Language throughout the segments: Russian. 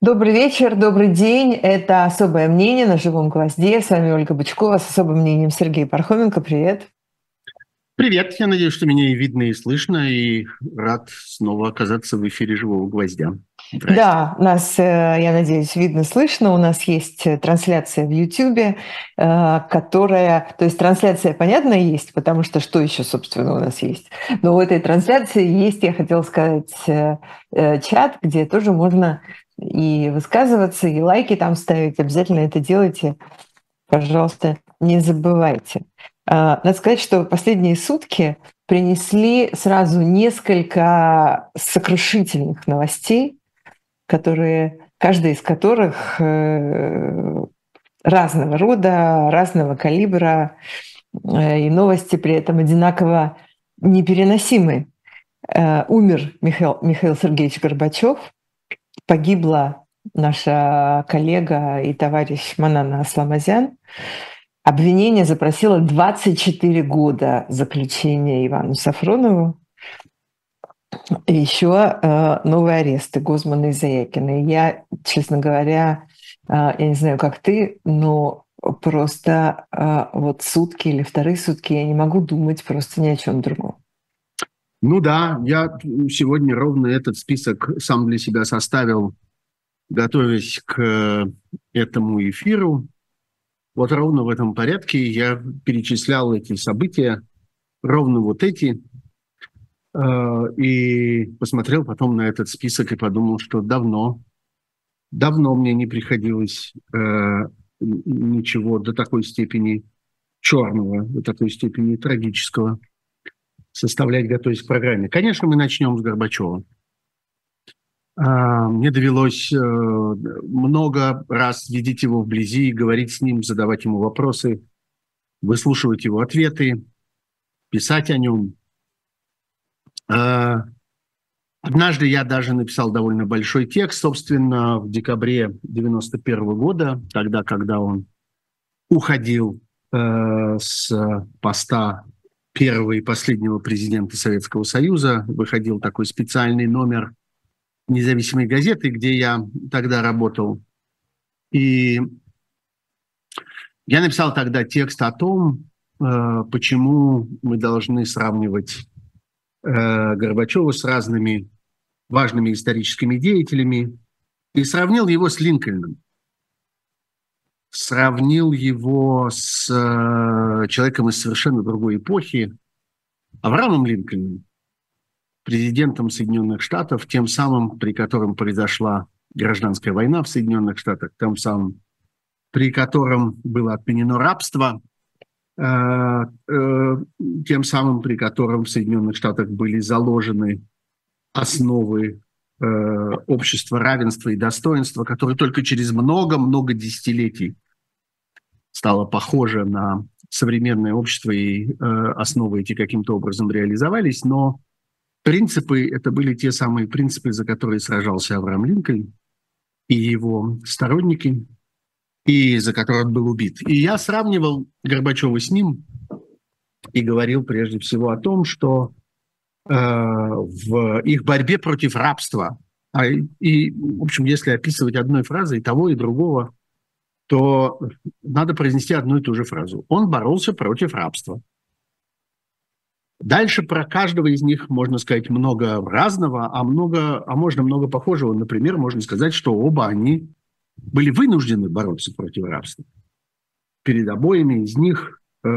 Добрый вечер, добрый день. Это «Особое мнение» на «Живом гвозде». С вами Ольга Бычкова с особым мнением Сергей Пархоменко. Привет. Привет. Я надеюсь, что меня и видно, и слышно, и рад снова оказаться в эфире «Живого гвоздя». Да, нас, э, я надеюсь, видно, слышно. У нас есть э, трансляция в YouTube, э, которая... То есть трансляция, понятно, есть, потому что что еще, собственно, у нас есть? Но у этой трансляции есть, я хотела сказать, чат, где тоже можно и высказываться, и лайки там ставить. Обязательно это делайте. Пожалуйста, не забывайте. Надо сказать, что последние сутки принесли сразу несколько сокрушительных новостей, которые, каждая из которых э, разного рода, разного калибра, э, и новости при этом одинаково непереносимы. Э, умер Михаил, Михаил Сергеевич Горбачев, погибла наша коллега и товарищ Манана Асламазян. Обвинение запросило 24 года заключения Ивану Сафронову. И еще э, новые аресты Гозмана и Заякина. Я, честно говоря, э, я не знаю, как ты, но просто э, вот сутки или вторые сутки я не могу думать просто ни о чем другом. Ну да, я сегодня ровно этот список сам для себя составил, готовясь к этому эфиру. Вот ровно в этом порядке я перечислял эти события, ровно вот эти, Э, и посмотрел потом на этот список и подумал, что давно, давно мне не приходилось э, ничего до такой степени черного, до такой степени трагического составлять, готовясь к программе. Конечно, мы начнем с Горбачева. А, мне довелось э, много раз видеть его вблизи, говорить с ним, задавать ему вопросы, выслушивать его ответы, писать о нем, Э, однажды я даже написал довольно большой текст, собственно, в декабре 91 года, тогда, когда он уходил э, с поста первого и последнего президента Советского Союза, выходил такой специальный номер независимой газеты, где я тогда работал. И я написал тогда текст о том, э, почему мы должны сравнивать Э, Горбачева с разными важными историческими деятелями и сравнил его с Линкольном. Сравнил его с э, человеком из совершенно другой эпохи, Авраамом Линкольном, президентом Соединенных Штатов, тем самым, при котором произошла гражданская война в Соединенных Штатах, тем самым, при котором было отменено рабство – Э, э, тем самым, при котором в Соединенных Штатах были заложены основы общества равенства и достоинства, которое только через много-много десятилетий стало похоже на современное общество, и основы эти каким-то образом реализовались, но принципы, это были те самые принципы, за которые сражался Авраам Линкольн и его сторонники – и за который он был убит. И я сравнивал Горбачева с ним и говорил прежде всего о том, что э, в их борьбе против рабства, а, и, в общем, если описывать одной фразой того и другого, то надо произнести одну и ту же фразу. Он боролся против рабства. Дальше про каждого из них можно сказать много разного, а, много, а можно много похожего. Например, можно сказать, что оба они были вынуждены бороться против рабства. Перед обоими из них э,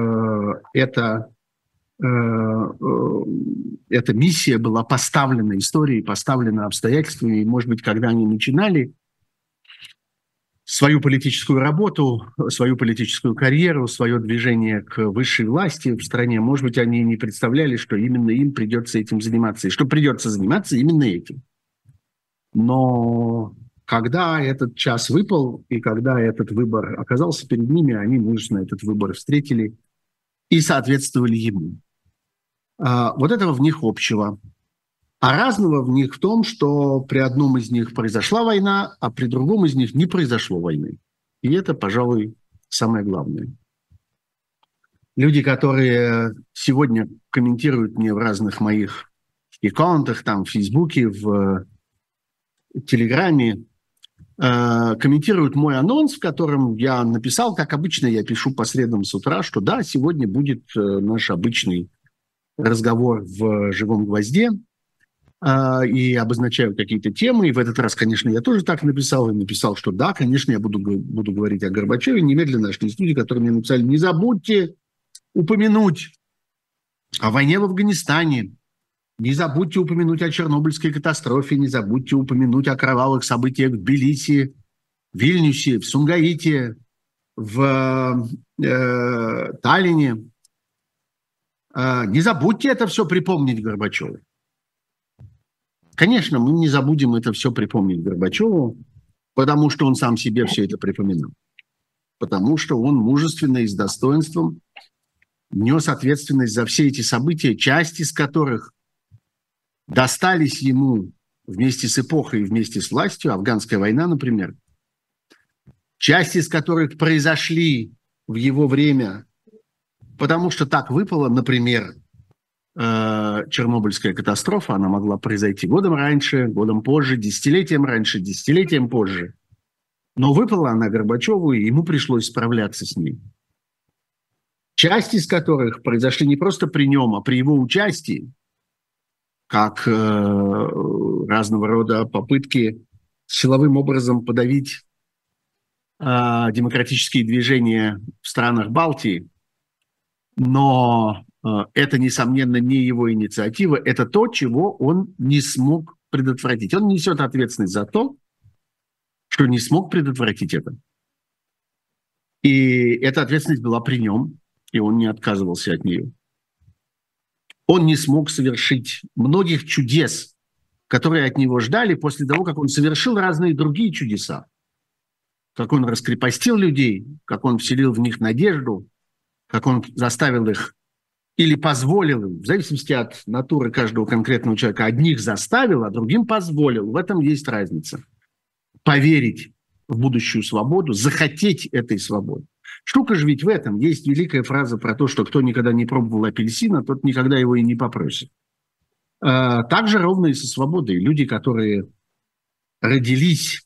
это, э, э, эта миссия была поставлена историей, поставлена обстоятельствами. И, может быть, когда они начинали свою политическую работу, свою политическую карьеру, свое движение к высшей власти в стране, может быть, они не представляли, что именно им придется этим заниматься, и что придется заниматься именно этим. Но когда этот час выпал и когда этот выбор оказался перед ними, они мужественно этот выбор встретили и соответствовали ему. А, вот этого в них общего. А разного в них в том, что при одном из них произошла война, а при другом из них не произошло войны. И это, пожалуй, самое главное. Люди, которые сегодня комментируют мне в разных моих аккаунтах, там, в Фейсбуке, в Телеграме, э, комментируют мой анонс, в котором я написал, как обычно я пишу по средам с утра, что да, сегодня будет э, наш обычный разговор в «Живом гвозде», э, и обозначаю какие-то темы. И в этот раз, конечно, я тоже так написал, и написал, что да, конечно, я буду, буду говорить о Горбачеве. Немедленно нашли студии, которые мне написали, не забудьте упомянуть о войне в Афганистане, не забудьте упомянуть о Чернобыльской катастрофе, не забудьте упомянуть о кровавых событиях в Тбилиси, Вильнюсе, в Сунгаите, в э, Таллине. Э, не забудьте это все припомнить Горбачеву. Конечно, мы не забудем это все припомнить Горбачеву, потому что он сам себе все это припоминал. Потому что он мужественно и с достоинством нес ответственность за все эти события, часть из которых достались ему вместе с эпохой, вместе с властью, афганская война, например, часть из которых произошли в его время, потому что так выпало, например, э, Чернобыльская катастрофа, она могла произойти годом раньше, годом позже, десятилетием раньше, десятилетием позже. Но выпала она Горбачеву, и ему пришлось справляться с ней часть из которых произошли не просто при нем, а при его участии, как э, разного рода попытки силовым образом подавить э, демократические движения в странах Балтии. Но э, это, несомненно, не его инициатива, это то, чего он не смог предотвратить. Он несет ответственность за то, что не смог предотвратить это. И эта ответственность была при нем и он не отказывался от нее. Он не смог совершить многих чудес, которые от него ждали после того, как он совершил разные другие чудеса. Как он раскрепостил людей, как он вселил в них надежду, как он заставил их или позволил им, в зависимости от натуры каждого конкретного человека, одних заставил, а другим позволил. В этом есть разница. Поверить в будущую свободу, захотеть этой свободы. Штука же ведь в этом. Есть великая фраза про то, что кто никогда не пробовал апельсина, тот никогда его и не попросит. А, так же ровно и со свободой. Люди, которые родились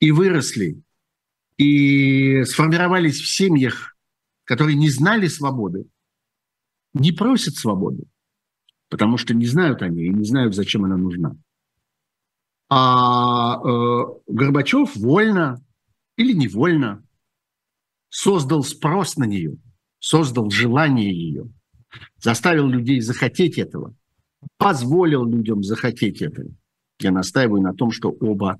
и выросли, и сформировались в семьях, которые не знали свободы, не просят свободы, потому что не знают они и не знают, зачем она нужна. А э, Горбачев вольно или невольно создал спрос на нее, создал желание ее, заставил людей захотеть этого, позволил людям захотеть этого. Я настаиваю на том, что оба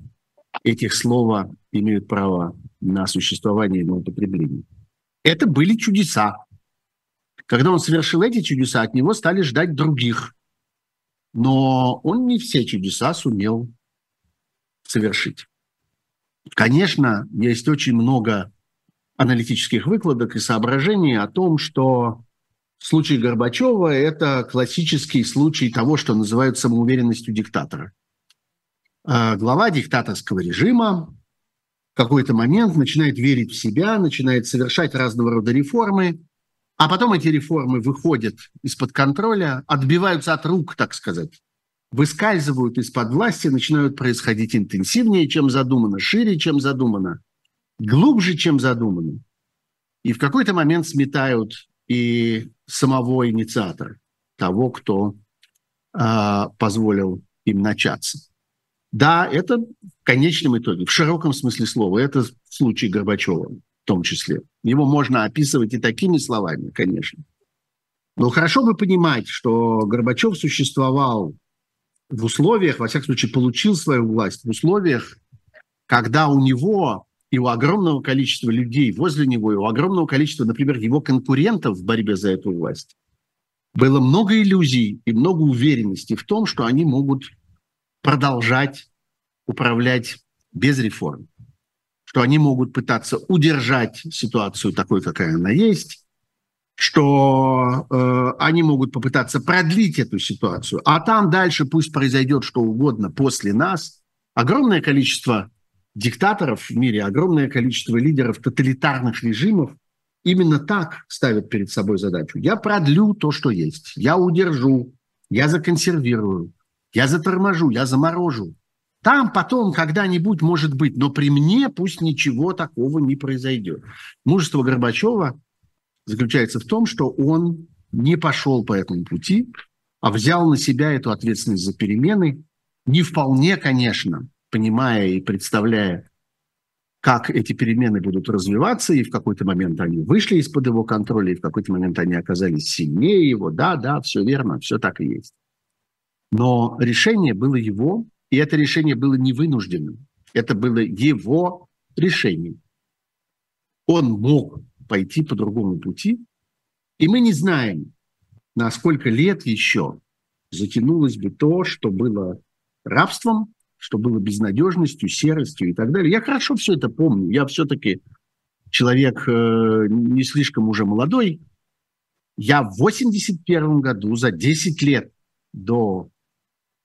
этих слова имеют право на существование и на употребление. Это были чудеса. Когда он совершил эти чудеса, от него стали ждать других. Но он не все чудеса сумел совершить. Конечно, есть очень много аналитических выкладок и соображений о том, что случай Горбачева – это классический случай того, что называют самоуверенностью диктатора. А глава диктаторского режима какой-то момент начинает верить в себя, начинает совершать разного рода реформы, а потом эти реформы выходят из-под контроля, отбиваются от рук, так сказать, выскальзывают из-под власти, начинают происходить интенсивнее, чем задумано, шире, чем задумано – глубже, чем задумано. И в какой-то момент сметают и самого инициатора, того, кто э, позволил им начаться. Да, это в конечном итоге, в широком смысле слова, это случай Горбачева в том числе. Его можно описывать и такими словами, конечно. Но хорошо бы понимать, что Горбачев существовал в условиях, во всяком случае, получил свою власть в условиях, когда у него и у огромного количества людей возле него, и у огромного количества, например, его конкурентов в борьбе за эту власть, было много иллюзий и много уверенности в том, что они могут продолжать управлять без реформ, что они могут пытаться удержать ситуацию такой, какая она есть, что э, они могут попытаться продлить эту ситуацию, а там дальше пусть произойдет что угодно после нас. Огромное количество диктаторов в мире, огромное количество лидеров тоталитарных режимов именно так ставят перед собой задачу. Я продлю то, что есть. Я удержу, я законсервирую, я заторможу, я заморожу. Там потом когда-нибудь может быть, но при мне пусть ничего такого не произойдет. Мужество Горбачева заключается в том, что он не пошел по этому пути, а взял на себя эту ответственность за перемены, не вполне, конечно, понимая и представляя, как эти перемены будут развиваться, и в какой-то момент они вышли из-под его контроля, и в какой-то момент они оказались сильнее его. Да, да, все верно, все так и есть. Но решение было его, и это решение было не вынужденным. Это было его решение. Он мог пойти по другому пути, и мы не знаем, на сколько лет еще затянулось бы то, что было рабством, что было безнадежностью, серостью и так далее. Я хорошо все это помню. Я все-таки человек э, не слишком уже молодой. Я в 81 году, за 10 лет до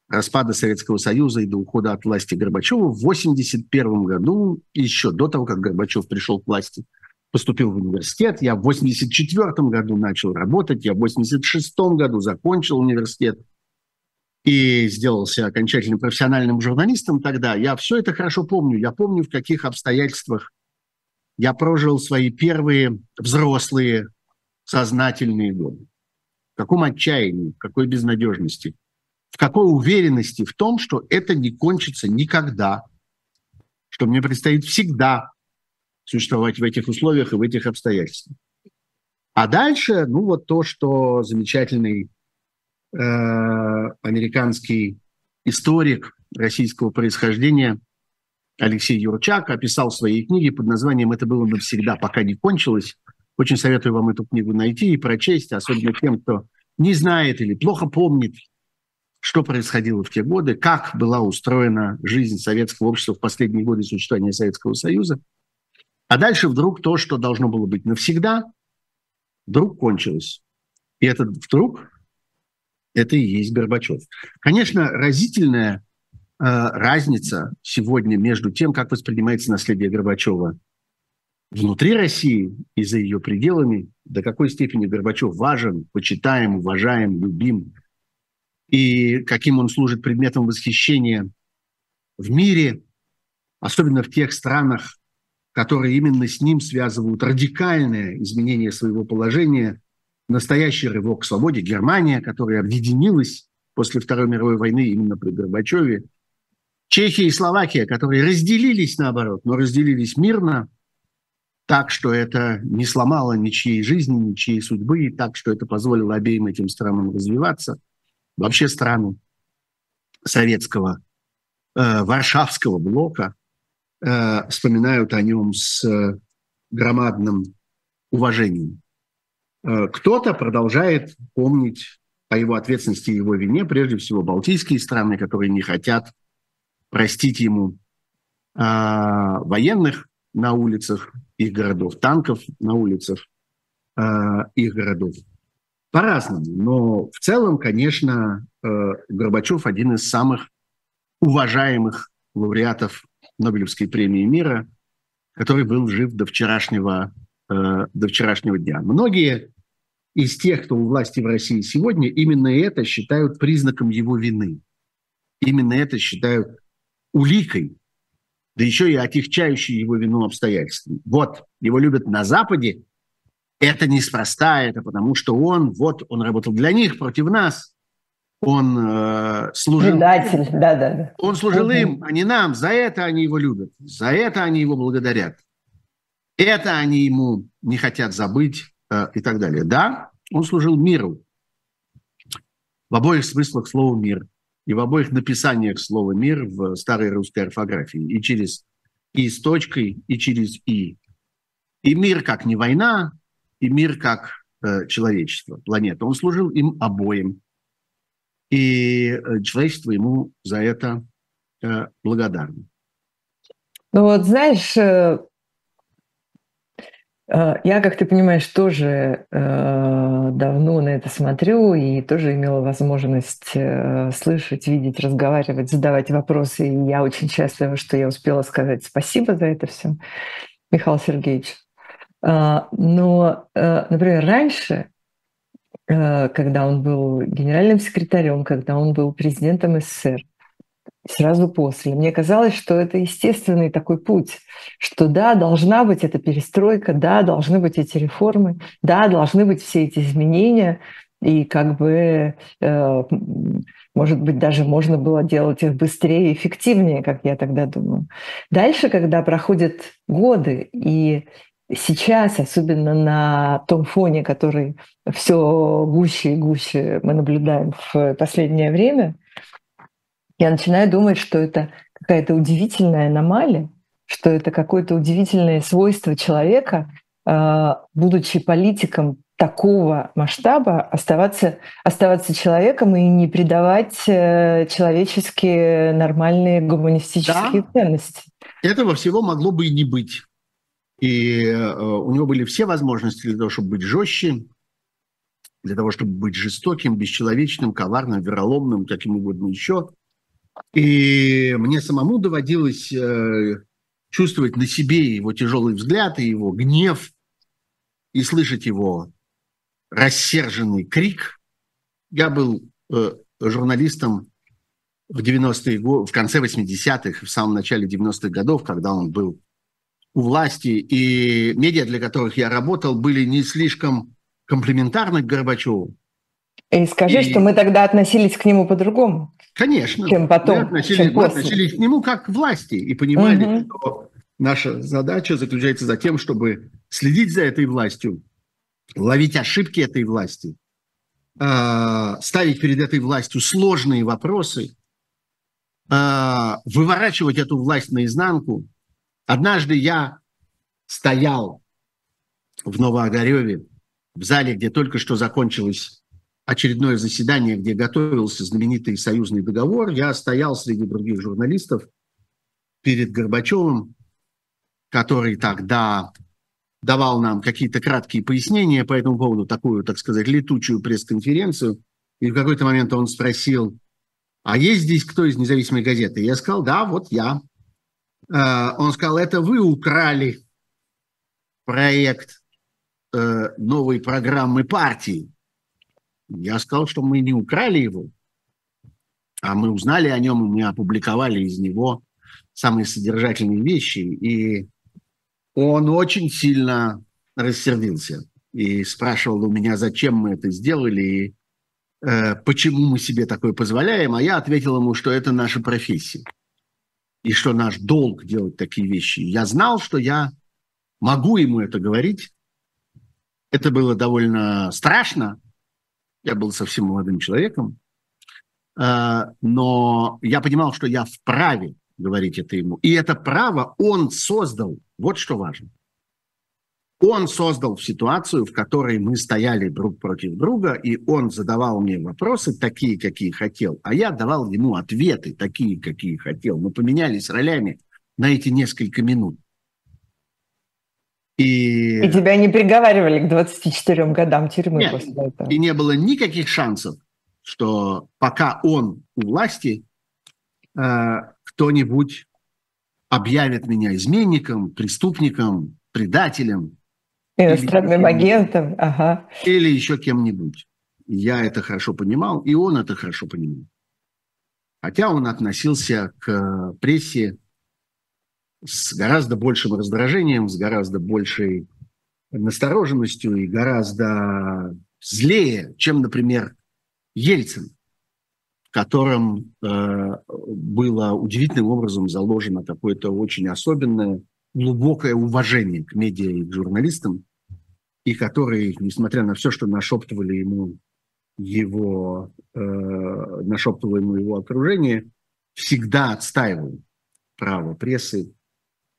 распада Советского Союза и до ухода от власти Горбачева, в 81 году, еще до того, как Горбачев пришел к власти, поступил в университет. Я в 84 году начал работать, я в 86 году закончил университет и сделался окончательным профессиональным журналистом тогда, я все это хорошо помню. Я помню, в каких обстоятельствах я прожил свои первые взрослые сознательные годы. В каком отчаянии, в какой безнадежности, в какой уверенности в том, что это не кончится никогда, что мне предстоит всегда существовать в этих условиях и в этих обстоятельствах. А дальше, ну вот то, что замечательный Э, американский историк российского происхождения Алексей Юрчак описал в своей книге под названием «Это было навсегда, пока не кончилось». Очень советую вам эту книгу найти и прочесть, особенно тем, кто не знает или плохо помнит, что происходило в те годы, как была устроена жизнь советского общества в последние годы существования Советского Союза. А дальше вдруг то, что должно было быть навсегда, вдруг кончилось. И этот вдруг это и есть Горбачев. Конечно, разительная э, разница сегодня между тем, как воспринимается наследие Горбачева внутри России и за ее пределами, до какой степени Горбачев важен, почитаем, уважаем, любим, и каким он служит предметом восхищения в мире, особенно в тех странах, которые именно с ним связывают радикальное изменение своего положения – настоящий рывок к свободе. Германия, которая объединилась после Второй мировой войны именно при Горбачеве. Чехия и Словакия, которые разделились наоборот, но разделились мирно, так, что это не сломало ничьей жизни, ничьей судьбы, и так, что это позволило обеим этим странам развиваться. Вообще страны советского, э, варшавского блока э, вспоминают о нем с э, громадным уважением. Э, кто-то продолжает помнить о его ответственности и его вине, прежде всего балтийские страны, которые не хотят простить ему э, военных на улицах их городов, танков на улицах э, их городов. По-разному. Но в целом, конечно, э, Горбачев один из самых уважаемых лауреатов Нобелевской премии мира, который был жив до вчерашнего Э, до вчерашнего дня. Многие из тех, кто у власти в России сегодня, именно это считают признаком его вины. Именно это считают уликой, да еще и отягчающей его вину обстоятельствами. Вот, его любят на Западе, это неспроста, это потому что он, вот, он работал для них, против нас, он э, служил... Предатель, да-да. Он служил угу. им, а не нам, за это они его любят, за это они его благодарят. Это они ему не хотят забыть э, и так далее. Да, он служил миру. В обоих смыслах слова «мир». И в обоих написаниях слова «мир» в старой русской орфографии. И через «и» с точкой, и через «и». И мир как не война, и мир как э, человечество, планета. Он служил им обоим. И э, человечество ему за это э, благодарно. Ну вот знаешь, э, Э, я, как ты понимаешь, тоже э, давно на это смотрю и тоже имела возможность э, слышать, видеть, разговаривать, задавать вопросы. И я очень счастлива, что я успела сказать спасибо за это все, Михаил Сергеевич. Э, но, э, например, раньше, э, когда он был генеральным секретарем, когда он был президентом СССР, сразу после. Мне казалось, что это естественный такой путь, что да, должна быть эта перестройка, да, должны быть эти реформы, да, должны быть все эти изменения, и как бы, э, может быть, даже можно было делать их быстрее и эффективнее, как я тогда думаю. Дальше, когда проходят годы, и сейчас, особенно на том фоне, который все гуще и гуще мы наблюдаем в последнее время, я начинаю думать, что это какая-то удивительная аномалия, что это какое-то удивительное свойство человека, э, будучи политиком такого масштаба, оставаться, оставаться человеком и не предавать э, человеческие нормальные гуманистические да. ценности. Этого всего могло бы и не быть. И э, у него были все возможности для того, чтобы быть жестче, для того, чтобы быть жестоким, бесчеловечным, коварным, вероломным, каким угодно еще. И мне самому доводилось э, чувствовать на себе его тяжелый взгляд и его гнев, и слышать его рассерженный крик. Я был э, журналистом в 90-е годы, в конце 80-х, в самом начале 90-х годов, когда он был власти, и медиа, для которых я работал, были не слишком комплементарны к Горбачеву. И скажи, и... что мы тогда относились к нему по-другому. Конечно. Чем потом, мы относились, чем мы относились к нему как к власти и понимали, угу. что наша задача заключается за тем, чтобы следить за этой властью, ловить ошибки этой власти, а, ставить перед этой властью сложные вопросы, а, выворачивать эту власть наизнанку. Однажды я стоял в Новоогареве, в зале, где только что закончилось очередное заседание, где готовился знаменитый союзный договор, я стоял среди других журналистов перед Горбачевым, который тогда давал нам какие-то краткие пояснения по этому поводу, такую, так сказать, летучую пресс-конференцию. И в какой-то момент он спросил, а есть здесь кто из независимой газеты? Я сказал, да, вот я. Э, он сказал, это вы украли проект э, новой программы партии. Я сказал, что мы не украли его, а мы узнали о нем, мы опубликовали из него самые содержательные вещи. И он очень сильно рассердился и спрашивал у меня, зачем мы это сделали, и э, почему мы себе такое позволяем. А я ответил ему, что это наша профессия, и что наш долг делать такие вещи. Я знал, что я могу ему это говорить. Это было довольно страшно, я был совсем молодым человеком, э, но я понимал, что я вправе говорить это ему. И это право он создал. Вот что важно. Он создал ситуацию, в которой мы стояли друг против друга, и он задавал мне вопросы такие, какие хотел, а я давал ему ответы такие, какие хотел. Мы поменялись ролями на эти несколько минут. И... и тебя не приговаривали к 24 годам тюрьмы Нет, после этого. И не было никаких шансов, что пока он у власти, э, кто-нибудь объявит меня изменником, преступником, предателем. Иностранным или агентом, ага. Или еще кем-нибудь. Я это хорошо понимал, и он это хорошо понимал. Хотя он относился к прессе с гораздо большим раздражением, с гораздо большей настороженностью и гораздо злее, чем, например, Ельцин, в котором э, было удивительным образом заложено какое-то очень особенное, глубокое уважение к медиа и к журналистам, и который, несмотря на все, что нашептывали ему его, э, нашептывало ему его окружение, всегда отстаивал право прессы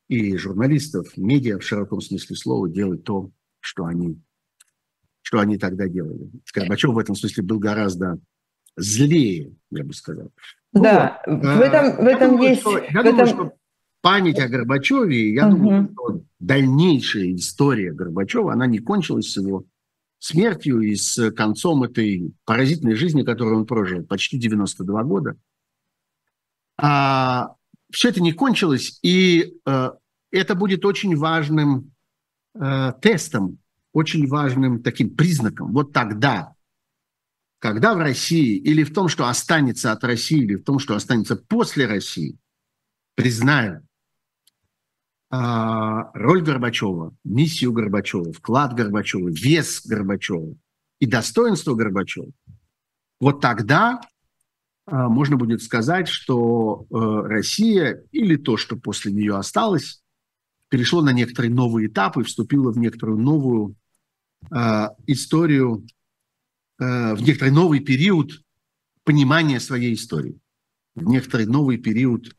и журналистов, медиа в широком смысле слова делать то, что они, что они тогда делали. Горбачев в этом смысле был гораздо злее, я бы сказал. Да, вот. в этом, в этом думаю, есть... Что, я в думаю, этом... что память о Горбачеве, я угу. думаю, что дальнейшая история Горбачева, она не кончилась с его смертью и с концом этой поразительной жизни, которую он прожил, почти 92 года. А, все это не кончилось, и э, это будет очень важным э, тестом, очень важным таким признаком. Вот тогда когда в России или в том, что останется от России, или в том, что останется после России, признают роль Горбачева, миссию Горбачева, вклад Горбачева, вес Горбачева и достоинство Горбачева, вот тогда а, можно будет сказать, что э, Россия или то, что после нее осталось, перешло на некоторые новые этапы, вступило в некоторую новую э, историю, э, в некоторый новый период понимания своей истории, в некоторый новый период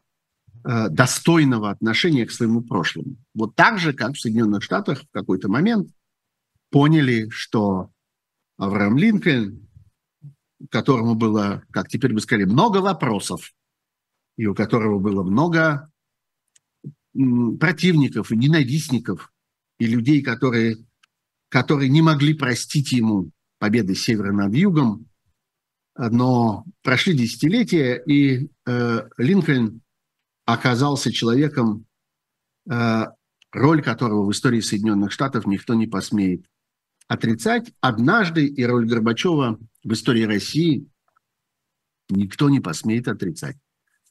достойного отношения к своему прошлому. Вот так же, как в Соединенных Штатах в какой-то момент поняли, что Авраам Линкольн, которому было, как теперь бы сказали, много вопросов, и у которого было много противников и ненавистников, и людей, которые, которые не могли простить ему победы севера над югом, но прошли десятилетия, и э, Линкольн оказался человеком, э, роль которого в истории Соединенных Штатов никто не посмеет отрицать. Однажды и роль Горбачева в истории России никто не посмеет отрицать.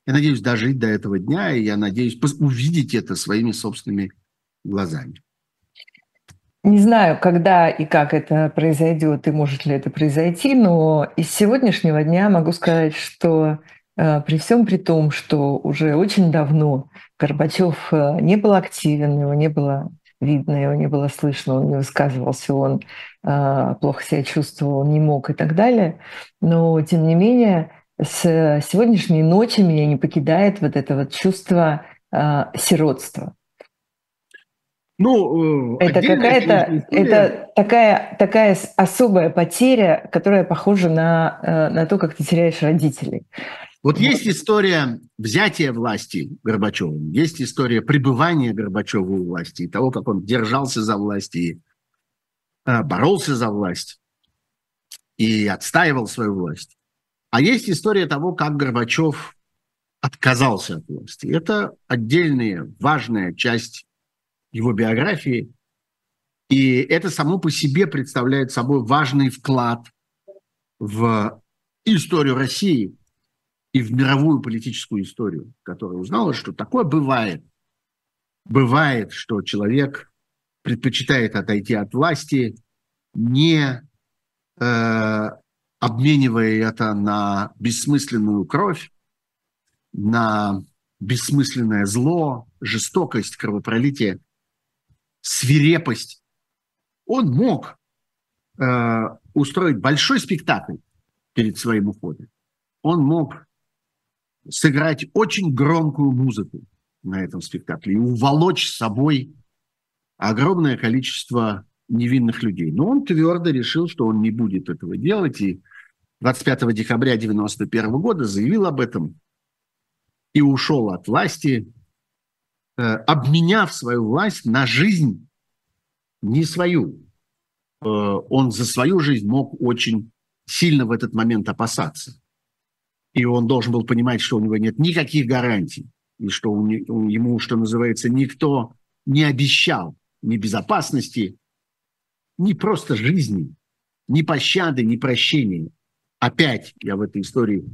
Я надеюсь дожить до этого дня, и я надеюсь увидеть это своими собственными глазами. Не знаю, когда и как это произойдет, и может ли это произойти, но из сегодняшнего дня могу сказать, что при всем при том, что уже очень давно Горбачев э, не был активен, его не было видно, его не было слышно, он не высказывался, он э, плохо себя чувствовал, не мог и так далее. Но, тем не менее, с сегодняшней ночи меня не покидает вот это вот чувство сиротства. Ну, это какая-то, это такая, такая особая потеря, которая похожа на, на то, как ты теряешь родителей. Вот есть история взятия власти Горбачевым, есть история пребывания Горбачева у власти, и того, как он держался за власть и э, боролся за власть и отстаивал свою власть. А есть история того, как Горбачев отказался от власти. Это отдельная важная часть его биографии. И это само по себе представляет собой важный вклад в историю России – и в мировую политическую историю, которая узнала, что такое бывает. Бывает, что человек предпочитает отойти от власти, не э, обменивая это на бессмысленную кровь, на бессмысленное зло, жестокость, кровопролитие, свирепость. Он мог э, устроить большой спектакль перед своим уходом. Он мог сыграть очень громкую музыку на этом спектакле и уволочь с собой огромное количество невинных людей. Но он твердо решил, что он не будет этого делать, и 25 декабря 1991 года заявил об этом и ушел от власти, э, обменяв свою власть на жизнь не свою. Э, он за свою жизнь мог очень сильно в этот момент опасаться и он должен был понимать, что у него нет никаких гарантий, и что он, он, ему, что называется, никто не обещал ни безопасности, ни просто жизни, ни пощады, ни прощения. Опять я в этой истории,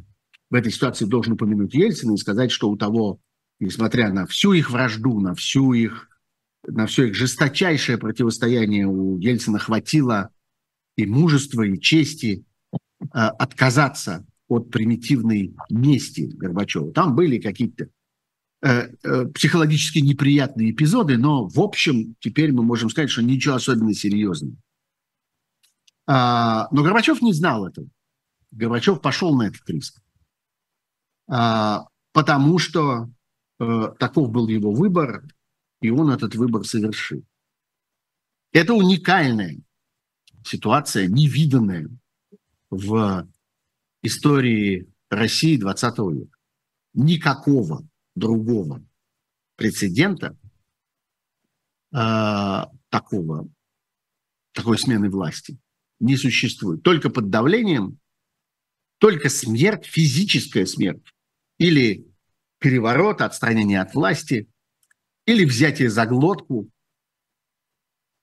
в этой ситуации должен упомянуть Ельцина и сказать, что у того, несмотря на всю их вражду, на всю их на все их жесточайшее противостояние у Ельцина хватило и мужества, и чести э, отказаться от примитивной мести Горбачева. Там были какие-то э, э, психологически неприятные эпизоды, но в общем теперь мы можем сказать, что ничего особенно серьезного. А, но Горбачев не знал этого. Горбачев пошел на этот риск. А, потому что а, таков был его выбор, и он этот выбор совершил. Это уникальная ситуация, невиданная в истории России 20 века. Никакого другого прецедента э, такого, такой смены власти не существует. Только под давлением, только смерть, физическая смерть, или переворот, отстранение от власти, или взятие за глотку,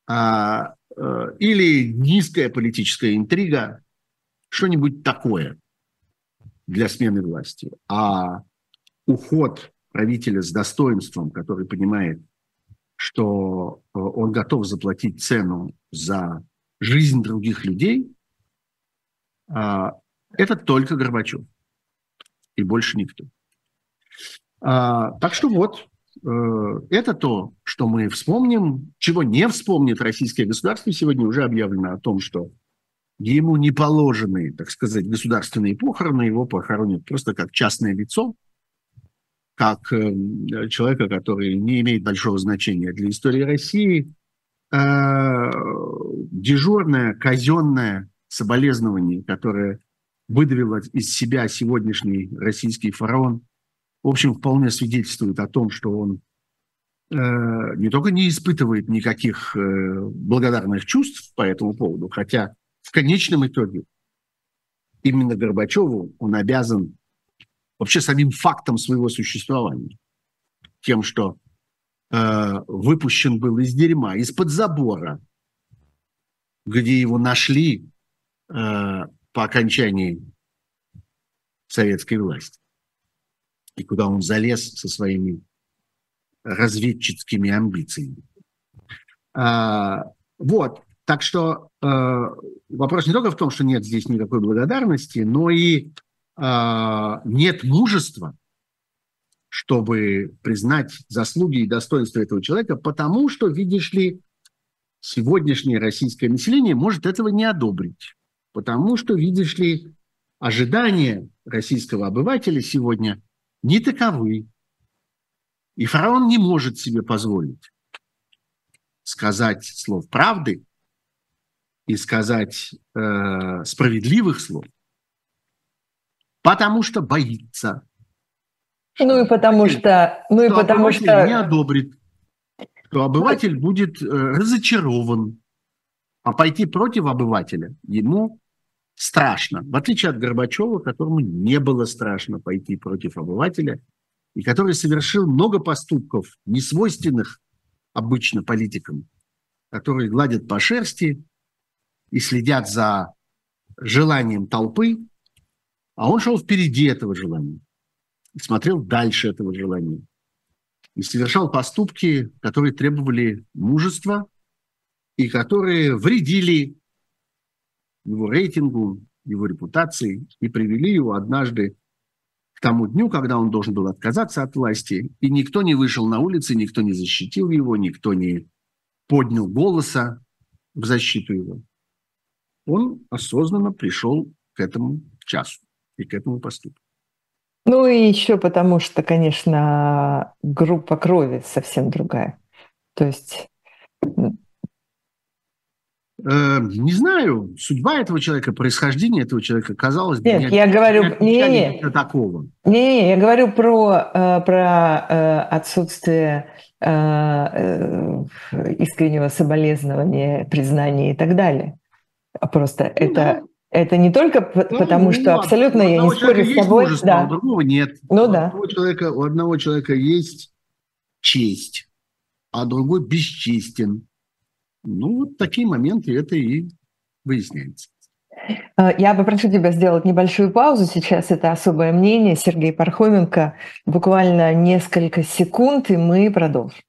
а, а, или низкая политическая интрига, что-нибудь такое для смены власти. А уход правителя с достоинством, который понимает, что э, он готов заплатить цену за жизнь других людей, а, это только Горбачев и больше никто. А, так что вот, э, это то, что мы вспомним. Чего не вспомнит российское государство, сегодня уже объявлено о том, что ему не положены, так сказать, государственные похороны, его похоронят просто как частное лицо, как э, человека, который не имеет большого значения для истории России, э, дежурное, казенное соболезнование, которое выдавил из себя сегодняшний российский фараон, в общем, вполне свидетельствует о том, что он э, не только не испытывает никаких э, благодарных чувств по этому поводу, хотя конечном итоге именно Горбачеву он обязан вообще самим фактом своего существования, тем, что э, выпущен был из дерьма, из-под забора, где его нашли э, по окончании советской власти. И куда он залез со своими разведческими амбициями. А, вот, так что э, вопрос не только в том, что нет здесь никакой благодарности, но и э, нет мужества, чтобы признать заслуги и достоинство этого человека, потому что, видишь ли, сегодняшнее российское население может этого не одобрить. Потому что, видишь ли, ожидания российского обывателя сегодня не таковы. И фараон не может себе позволить сказать слов правды и сказать э, справедливых слов, потому что боится. Ну и потому что, ну и потому что не одобрит, что обыватель будет э, разочарован, а пойти против обывателя ему страшно. В отличие от Горбачева, которому не было страшно пойти против обывателя, и который совершил много поступков, несвойственных обычно политикам, которые гладят по шерсти и следят за желанием толпы, а он шел впереди этого желания и смотрел дальше этого желания. И совершал поступки, которые требовали мужества и которые вредили его рейтингу, его репутации и привели его однажды к тому дню, когда он должен был отказаться от власти, и никто не вышел на улицы, никто не защитил его, никто не поднял голоса в защиту его. Он осознанно пришел к этому часу и к этому поступку. Ну и еще потому, что, конечно, группа крови совсем другая. То есть Э, не знаю, судьба этого человека, происхождение этого человека, казалось бы, Нет, я говорю, не, не, не, такого. Не, не, я говорю про, э, про э, отсутствие искреннего соболезнования, признания и так далее. А просто ну, это, да. это не только ну, потому, ну, что абсолютно я не спорю с тобой. Мужество, да. У другого нет. Ну у да. Одного человека, у одного человека есть честь, а другой бесчестен. Ну, вот такие моменты это и выясняется. Э, я попрошу тебя сделать небольшую паузу. Сейчас это особое мнение Сергей Пархоменко. Буквально несколько секунд, и мы продолжим.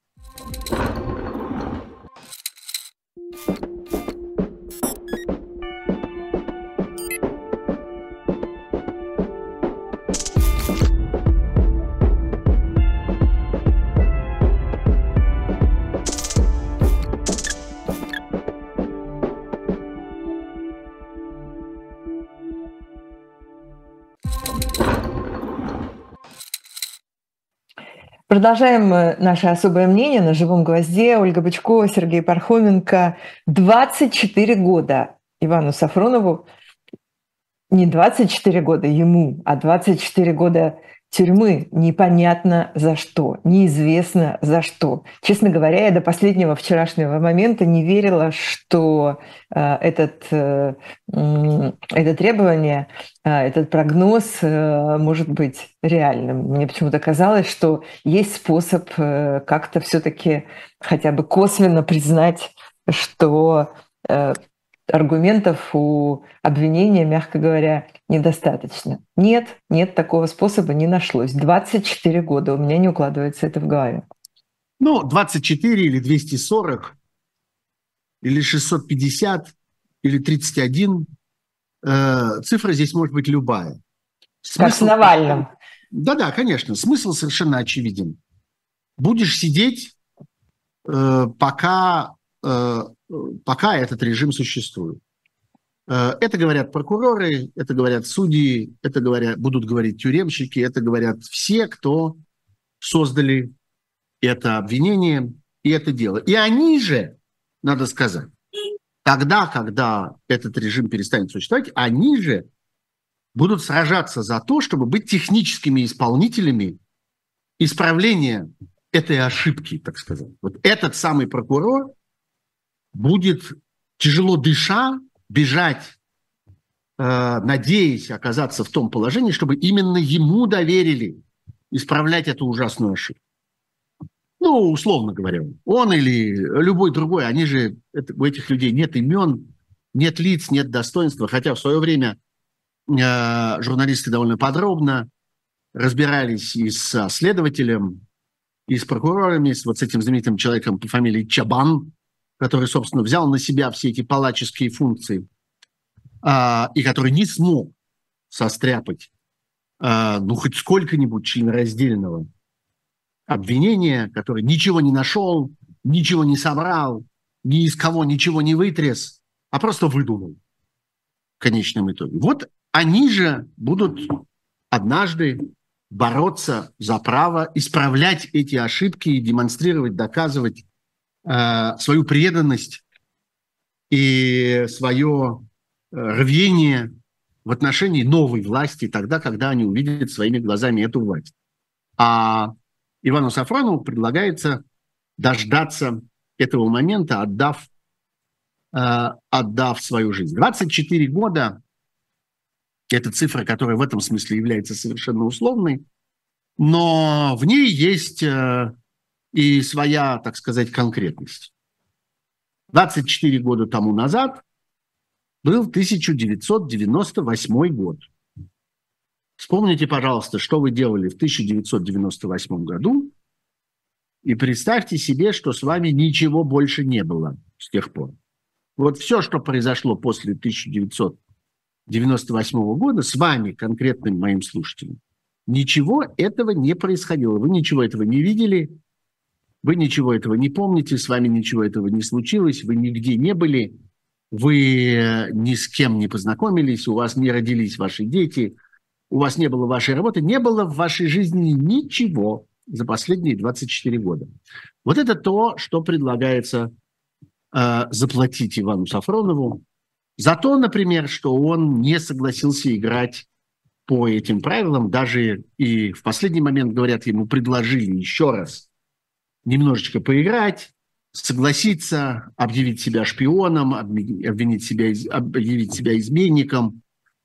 Продолжаем наше особое мнение на живом гвозде. Ольга Бычкова, Сергей Пархоменко. 24 года Ивану Сафронову. Не 24 года ему, а 24 года тюрьмы непонятно за что, неизвестно за что. Честно говоря, я до последнего вчерашнего момента не верила, что э, этот, э, это требование, э, этот прогноз может быть реальным. Мне почему-то казалось, что есть способ как-то все-таки хотя бы косвенно признать, что аргументов у обвинения, мягко говоря, недостаточно. Нет, нет, такого способа не нашлось. 24 года у меня не укладывается это в голове. Ну, 24 или 240, или 650, или 31. Э, цифра здесь может быть любая. Смысл... Как с Навальным. Да-да, конечно. Смысл совершенно очевиден. Будешь сидеть, э, пока, э, пока этот режим существует. Э, это говорят прокуроры, это говорят судьи, это говорят, будут говорить тюремщики, это говорят все, кто создали это обвинение и это дело. И они же, надо сказать, тогда, когда этот режим перестанет существовать, они же будут сражаться за то, чтобы быть техническими исполнителями исправления этой ошибки, так сказать. Вот этот самый прокурор будет, тяжело дыша, бежать, э, надеясь оказаться в том положении, чтобы именно ему доверили исправлять эту ужасную ошибку. Ну, условно говоря, он или любой другой, они же, это, у этих людей нет имен, нет лиц, нет достоинства, хотя в свое время э, журналисты довольно подробно разбирались и с следователем, и с прокурорами, с вот с этим знаменитым человеком по фамилии Чабан, который, собственно, взял на себя все эти палаческие функции, а, и который не смог состряпать, а, ну, хоть сколько-нибудь членораздельного обвинения, который ничего не нашел, ничего не собрал, ни из кого ничего не вытряс, а просто выдумал в конечном итоге. Вот они же будут однажды бороться за право исправлять эти ошибки и демонстрировать, доказывать свою преданность и свое э, рвение в отношении новой власти тогда, когда они увидят своими глазами эту власть. А Ивану Сафронову предлагается дождаться этого момента, отдав, э, отдав свою жизнь. 24 года это цифра, которая в этом смысле является совершенно условной, но в ней есть э, и своя, так сказать, конкретность. 24 года тому назад был 1998 год. Вспомните, пожалуйста, что вы делали в 1998 году, и представьте себе, что с вами ничего больше не было с тех пор. Вот все, что произошло после 1998 98 года с вами, конкретным моим слушателем, ничего этого не происходило. Вы ничего этого не видели, вы ничего этого не помните, с вами ничего этого не случилось, вы нигде не были, вы ни с кем не познакомились, у вас не родились ваши дети, у вас не было вашей работы, не было в вашей жизни ничего за последние 24 года. Вот это то, что предлагается э, заплатить Ивану Сафронову за то, например, что он не согласился играть по этим правилам, даже и в последний момент, говорят, ему предложили еще раз немножечко поиграть, согласиться, объявить себя шпионом, обвинить себя, объявить себя изменником,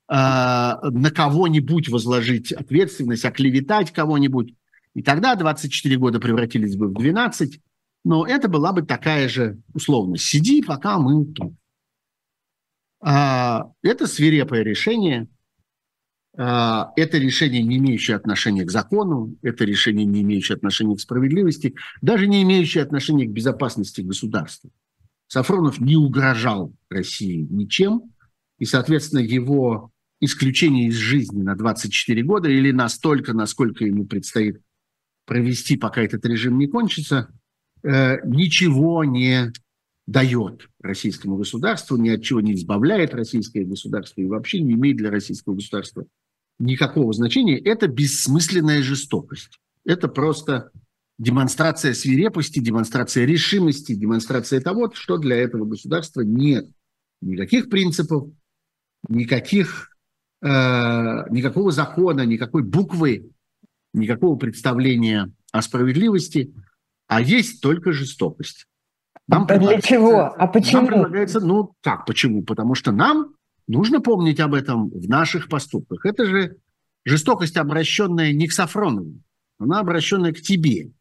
э, на кого-нибудь возложить ответственность, оклеветать кого-нибудь. И тогда 24 года превратились бы в 12, но это была бы такая же условность. Сиди, пока мы тут. А, это свирепое решение. А, это решение, не имеющее отношения к закону, это решение, не имеющее отношения к справедливости, даже не имеющее отношения к безопасности государства. Сафронов не угрожал России ничем, и, соответственно, его исключение из жизни на 24 года или настолько, насколько ему предстоит провести, пока этот режим не кончится, э, ничего не дает российскому государству, ни от чего не избавляет российское государство и вообще не имеет для российского государства никакого значения, это бессмысленная жестокость. Это просто демонстрация свирепости, демонстрация решимости, демонстрация того, что для этого государства нет никаких принципов, никаких, э, никакого закона, никакой буквы, никакого представления о справедливости, а есть только жестокость. Нам а для чего? А почему? Нам предлагается, ну как, почему? Потому что нам нужно помнить об этом в наших поступках. Это же жестокость, обращенная не к Сафронову, она обращенная к тебе,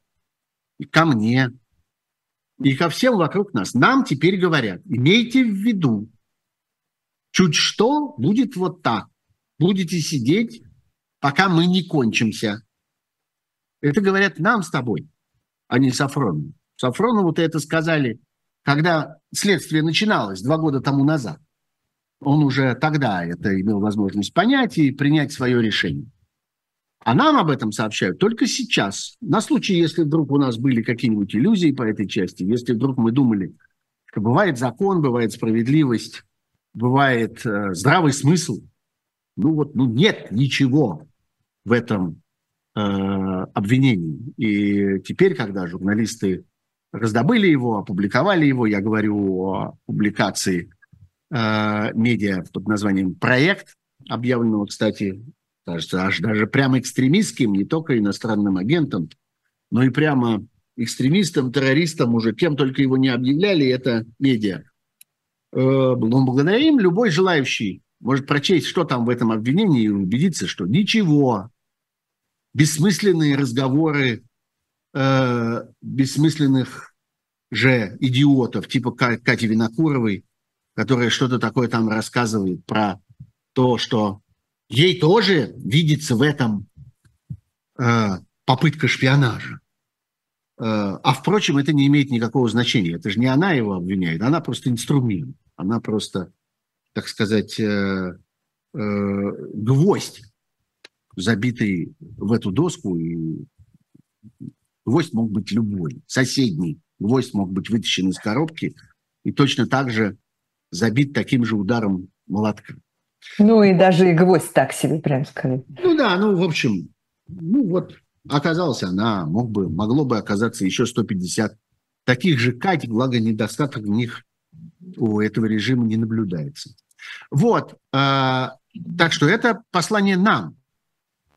и ко мне, и ко всем вокруг нас. Нам теперь говорят, имейте в виду, Чуть что, будет вот так. Будете сидеть, пока мы не кончимся. Это говорят нам с тобой, а не Сафронову. Сафронову-то это сказали, когда следствие начиналось два года тому назад. Он уже тогда это имел возможность понять и принять свое решение. А нам об этом сообщают только сейчас. На случай, если вдруг у нас были какие-нибудь иллюзии по этой части, если вдруг мы думали, что бывает закон, бывает справедливость, бывает э, здравый смысл. Ну вот, ну нет ничего в этом э, обвинении. И теперь, когда журналисты раздобыли его, опубликовали его, я говорю о публикации медиа под названием «Проект», объявленного, кстати, кажется, аж даже прямо экстремистским, не только иностранным агентом, но и прямо экстремистом, террористом, уже кем только его не объявляли, это медиа. Э, но благодарим любой желающий может прочесть, что там в этом обвинении, и убедиться, что ничего, бессмысленные разговоры э, бессмысленных же идиотов, типа Кати Винокуровой, которая что-то такое там рассказывает про то, что ей тоже видится в этом э, попытка шпионажа. Э, а впрочем, это не имеет никакого значения. Это же не она его обвиняет, она просто инструмент. Она просто, так сказать, э, э, гвоздь, забитый в эту доску. И гвоздь мог быть любой, соседний. Гвоздь мог быть вытащен из коробки и точно так же забит таким же ударом молотка. Ну и даже и гвоздь так себе, прям сказать. Ну да, ну в общем, ну вот оказалась она, мог бы, могло бы оказаться еще 150 таких же Кать, благо недостаток в них у этого режима не наблюдается. Вот, э, так что это послание нам,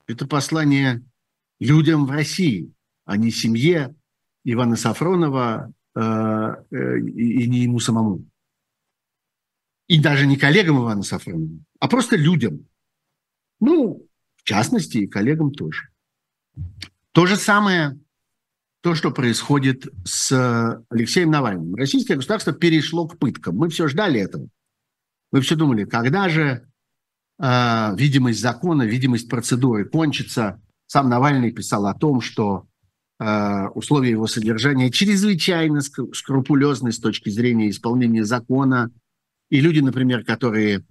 это послание людям в России, а не семье Ивана Сафронова э, э, и не ему самому. И даже не коллегам Ивана Сафронова, а просто людям. Ну, в частности, и коллегам тоже. То же самое, то, что происходит с Алексеем Навальным. Российское государство перешло к пыткам. Мы все ждали этого. Мы все думали, когда же э, видимость закона, видимость процедуры кончится. Сам Навальный писал о том, что э, условия его содержания чрезвычайно скрупулезны с точки зрения исполнения закона. И люди, например, которые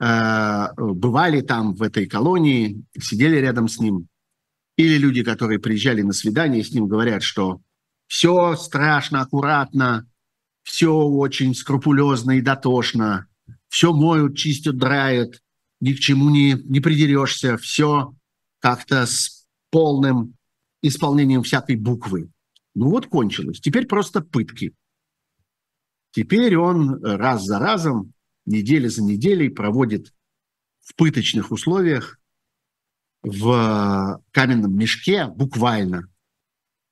э, бывали там, в этой колонии, сидели рядом с ним, или люди, которые приезжали на свидание, с ним говорят, что все страшно, аккуратно, все очень скрупулезно и дотошно, все моют, чистят, драют, ни к чему не, не придерешься, все как-то с полным исполнением всякой буквы. Ну вот кончилось. Теперь просто пытки. Теперь он раз за разом, неделя за неделей проводит в пыточных условиях в каменном мешке, буквально,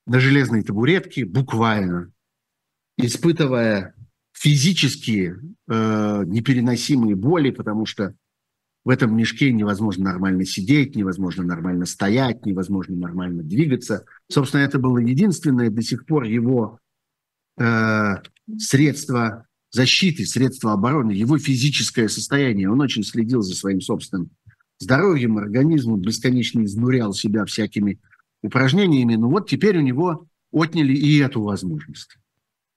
на железной табуретке, буквально, испытывая физические э, непереносимые боли, потому что в этом мешке невозможно нормально сидеть, невозможно нормально стоять, невозможно нормально двигаться. Собственно, это было единственное до сих пор его э, средство защиты, средство обороны, его физическое состояние. Он очень следил за своим собственным здоровьем, организмом, бесконечно изнурял себя всякими упражнениями. Но вот теперь у него отняли и эту возможность.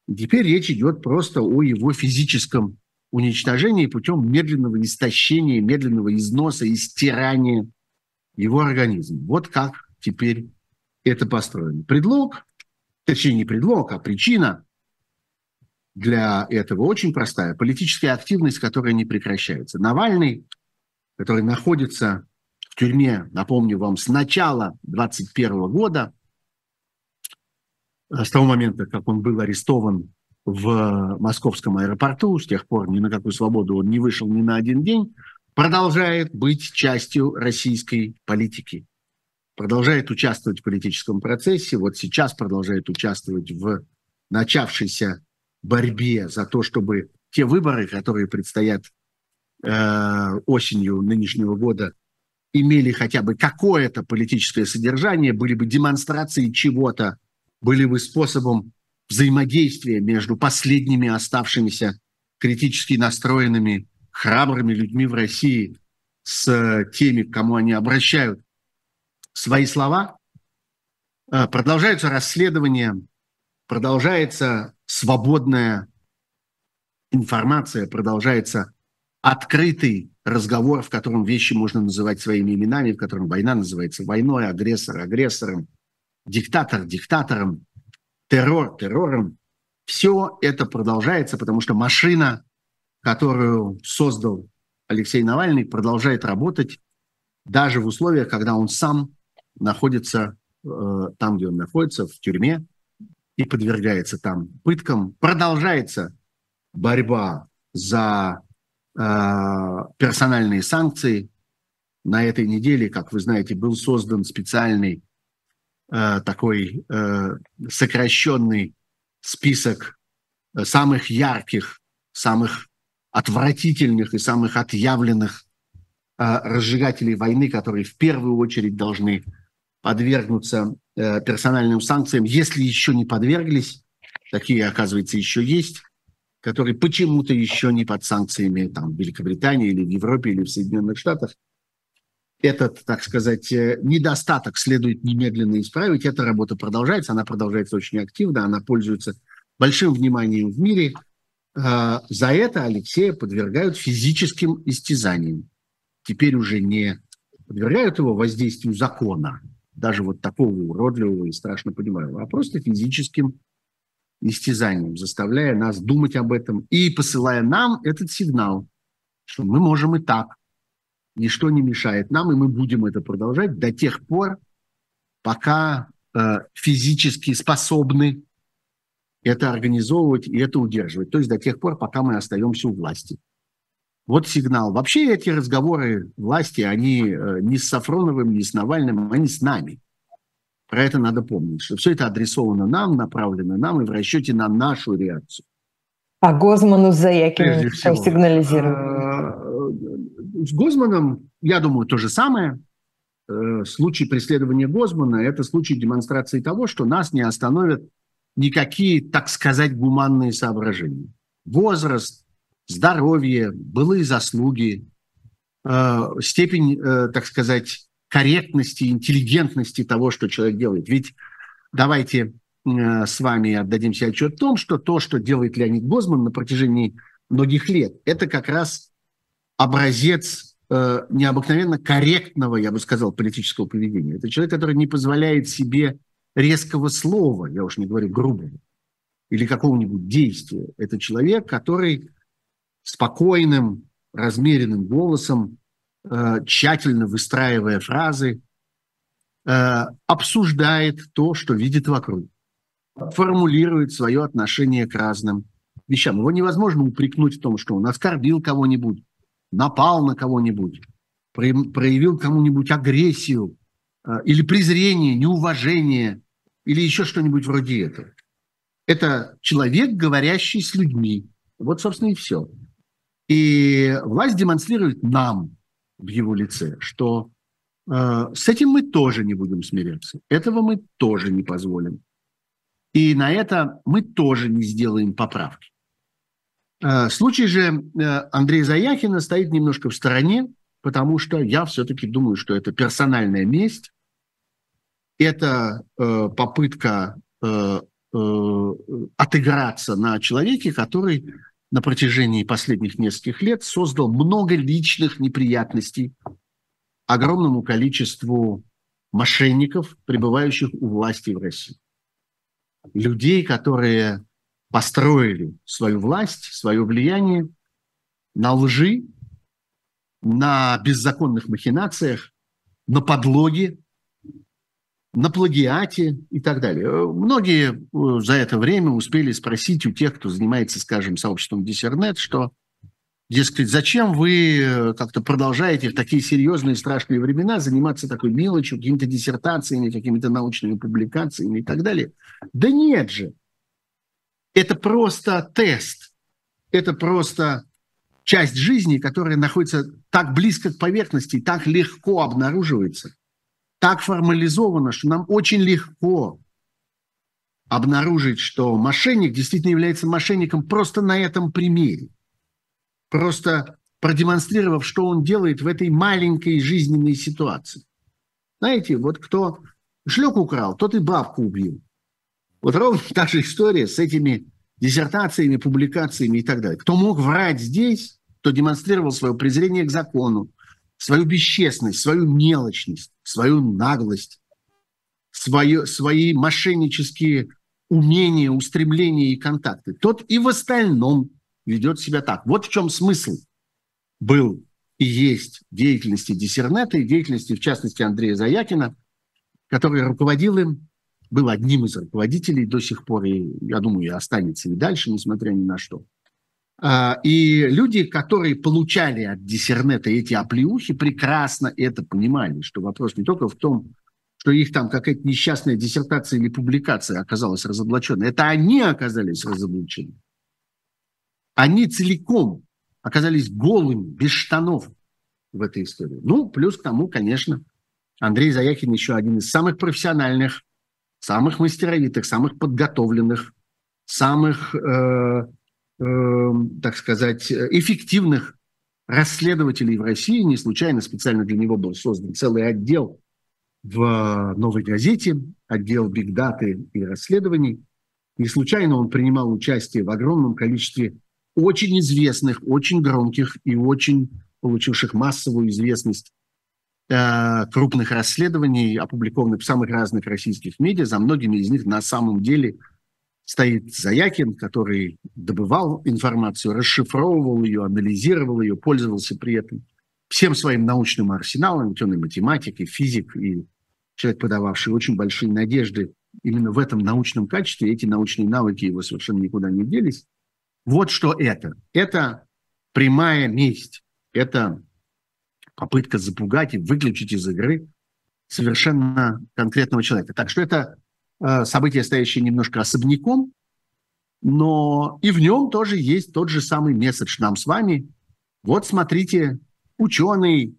Теперь речь идет просто о его физическом уничтожении путем медленного истощения, медленного износа и стирания его организма. Вот как теперь это построено. Предлог, точнее не предлог, а причина для этого очень простая. Политическая активность, которая не прекращается. Навальный который находится в тюрьме, напомню вам, с начала 2021 года, с того момента, как он был арестован в московском аэропорту, с тех пор ни на какую свободу он не вышел ни на один день, продолжает быть частью российской политики, продолжает участвовать в политическом процессе, вот сейчас продолжает участвовать в начавшейся борьбе за то, чтобы те выборы, которые предстоят Э, осенью нынешнего года имели хотя бы какое-то политическое содержание, были бы демонстрации чего-то, были бы способом взаимодействия между последними оставшимися критически настроенными храбрыми людьми в России, с теми, к кому они обращают свои слова. Э, продолжаются расследования, продолжается свободная информация, продолжается открытый разговор, в котором вещи можно называть своими именами, в котором война называется войной, агрессор агрессором, диктатор диктатором, террор террором. Все это продолжается, потому что машина, которую создал Алексей Навальный, продолжает работать даже в условиях, когда он сам находится э, там, где он находится, в тюрьме, и подвергается там пыткам. Продолжается борьба за э, персональные санкции. На этой неделе, как вы знаете, был создан специальный э, такой э, сокращенный список э, самых ярких, самых отвратительных и самых отъявленных э, разжигателей войны, которые в первую очередь должны подвергнуться э, персональным санкциям, если еще не подверглись, такие, оказывается, еще есть, которые почему-то еще не под санкциями там, в Великобритании или в Европе или в Соединенных Штатах. Этот, так сказать, э, недостаток следует немедленно исправить. Эта работа продолжается, она продолжается очень активно, она пользуется большим вниманием в мире. Э, за это Алексея подвергают физическим истязаниям. Теперь уже не подвергают его воздействию закона, даже вот такого уродливого и страшно понимаю, а просто физическим истязанием, заставляя нас думать об этом и посылая нам этот сигнал, что мы можем и так. Ничто не мешает нам, и мы будем это продолжать до тех пор, пока э, физически способны это организовывать и это удерживать. То есть до тех пор, пока мы остаемся у власти. Вот сигнал. Вообще эти разговоры власти, они э, не с Сафроновым, не с Навальным, они с нами. Про это надо помнить, что все это адресовано нам, направлено нам и в расчете на нашу реакцию. А Гозману с Заякиным что сигнализирует? Э, с Гозманом, я думаю, то же самое. Э, случай преследования Гозмана – это случай демонстрации того, что нас не остановят никакие, так сказать, гуманные соображения. Возраст, здоровье, былые заслуги, э, степень, э, так сказать, корректности, интеллигентности того, что человек делает. Ведь давайте э, с вами отдадим себе отчет о том, что то, что делает Леонид Гозман на протяжении многих лет, это как раз образец необыкновенно корректного, я бы сказал, политического поведения. Это человек, который не позволяет себе резкого слова, я уж не говорю грубого, или какого-нибудь действия. Это человек, который спокойным, размеренным голосом, э, тщательно выстраивая фразы, э, обсуждает то, что видит вокруг, формулирует свое отношение к разным вещам. Его невозможно упрекнуть в том, что он оскорбил кого-нибудь, напал на кого-нибудь, проявил кому-нибудь агрессию э, или презрение, неуважение или еще что-нибудь вроде этого. Это человек, говорящий с людьми. Вот, собственно, и все. И власть демонстрирует нам в его лице, что э, с этим мы тоже не будем смиряться. Этого мы тоже не позволим. И на это мы тоже не сделаем поправки. Э, случай же э, Андрея Заяхина стоит немножко в стороне, потому что я все-таки думаю, что это персональная месть, это э, попытка отыграться на человеке, который на протяжении последних нескольких лет создал много личных неприятностей огромному количеству мошенников, пребывающих у власти в России. Людей, которые построили свою власть, свое влияние на лжи, на беззаконных махинациях, на подлоге, на плагиате и так далее. Многие э, за это время успели спросить у тех, кто занимается, скажем, сообществом Диссернет, что, дескать, зачем вы э, как-то продолжаете в такие серьезные страшные времена заниматься такой мелочью, какими-то диссертациями, какими-то научными публикациями и так далее. Да нет же. Это просто тест. Это просто часть жизни, которая находится так близко к поверхности, так легко обнаруживается – так формализовано, что нам очень легко обнаружить, что мошенник действительно является мошенником просто на этом примере. Просто продемонстрировав, что он делает в этой маленькой жизненной ситуации. Знаете, вот кто шлек украл, тот и бабку убил. Вот ровно та же история с этими диссертациями, публикациями и так далее. Кто мог врать здесь, кто демонстрировал свое презрение к закону, свою бесчестность, свою мелочность, свою наглость, свое, свои мошеннические умения, устремления и контакты. Тот и в остальном ведет себя так. Вот в чем смысл был и есть деятельности Диссернета и деятельности, в частности, Андрея Заякина, который руководил им, был одним из руководителей до сих пор, и, я думаю, и останется и дальше, несмотря ни на что. А, и люди, которые получали от Диссернета эти оплеухи, прекрасно это понимали, что вопрос не только в том, что их там какая-то несчастная диссертация или публикация оказалась разоблаченной. Это они оказались разоблачены. Они целиком оказались голыми, без штанов в этой истории. Ну, плюс к тому, конечно, Андрей Заякин еще один из самых профессиональных, самых мастеровитых, самых подготовленных, самых, э, э, так сказать, эффективных расследователей в России. Не случайно специально для него был создан целый отдел в «Новой газете», отдел бигдаты и расследований. Не случайно он принимал участие в огромном количестве очень известных, очень громких и очень получивших массовую известность э, крупных расследований, опубликованных в самых разных российских медиа. За многими из них на самом деле стоит Заякин, который добывал информацию, расшифровывал ее, анализировал ее, пользовался при этом всем своим научным арсеналом, ведь он и математик, и физик, и человек, подававший очень большие надежды именно в этом научном качестве. Эти научные навыки его совершенно никуда не делись. Вот что это. Это прямая месть. Это попытка запугать и выключить из игры совершенно конкретного человека. Так что это событие, стоящее немножко особняком, но и в нем тоже есть тот же самый месседж нам с вами. Вот смотрите, ученый,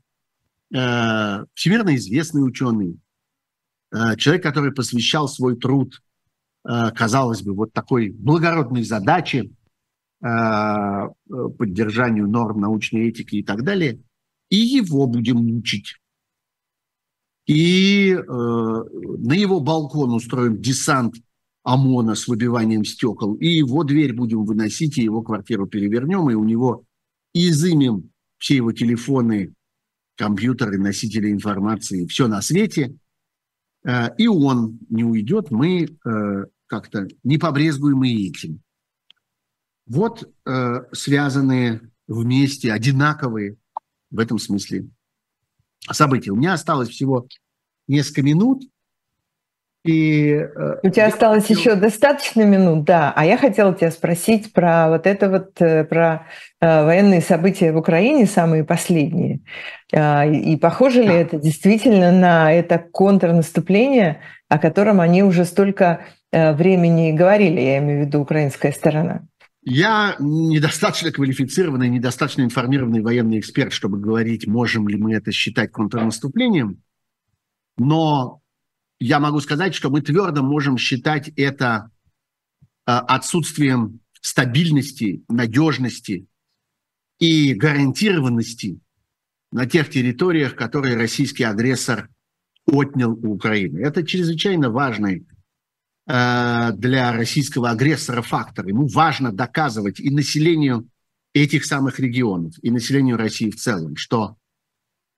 э, всемирно известный ученый, э, человек, который посвящал свой труд, э, казалось бы, вот такой благородной задаче – Э, поддержанию норм научной этики и так далее, и его будем мучить. И э, на его балкон устроим десант ОМОНа с выбиванием стекол, и его дверь будем выносить, и его квартиру перевернем, и у него изымем все его телефоны, компьютеры, носители информации, все на свете, э, и он не уйдет, мы э, как-то не побрезгуем и этим. Вот э, связанные вместе, одинаковые в этом смысле события. У меня осталось всего несколько минут. И, э, У тебя осталось хотел... еще достаточно минут, да. А я хотела тебя спросить про вот это вот, э, про э, военные события в Украине, самые последние. Э, и похоже да. ли это действительно на это контрнаступление, о котором они уже столько времени говорили, я имею в виду украинская сторона? Я недостаточно квалифицированный, недостаточно информированный военный эксперт, чтобы говорить, можем ли мы это считать контрнаступлением. Но я могу сказать, что мы твердо можем считать это а, отсутствием стабильности, надежности и гарантированности на тех территориях, которые российский агрессор отнял у Украины. Это чрезвычайно важный Э, для российского агрессора фактор. Ему важно доказывать и населению этих самых регионов, и населению России в целом, что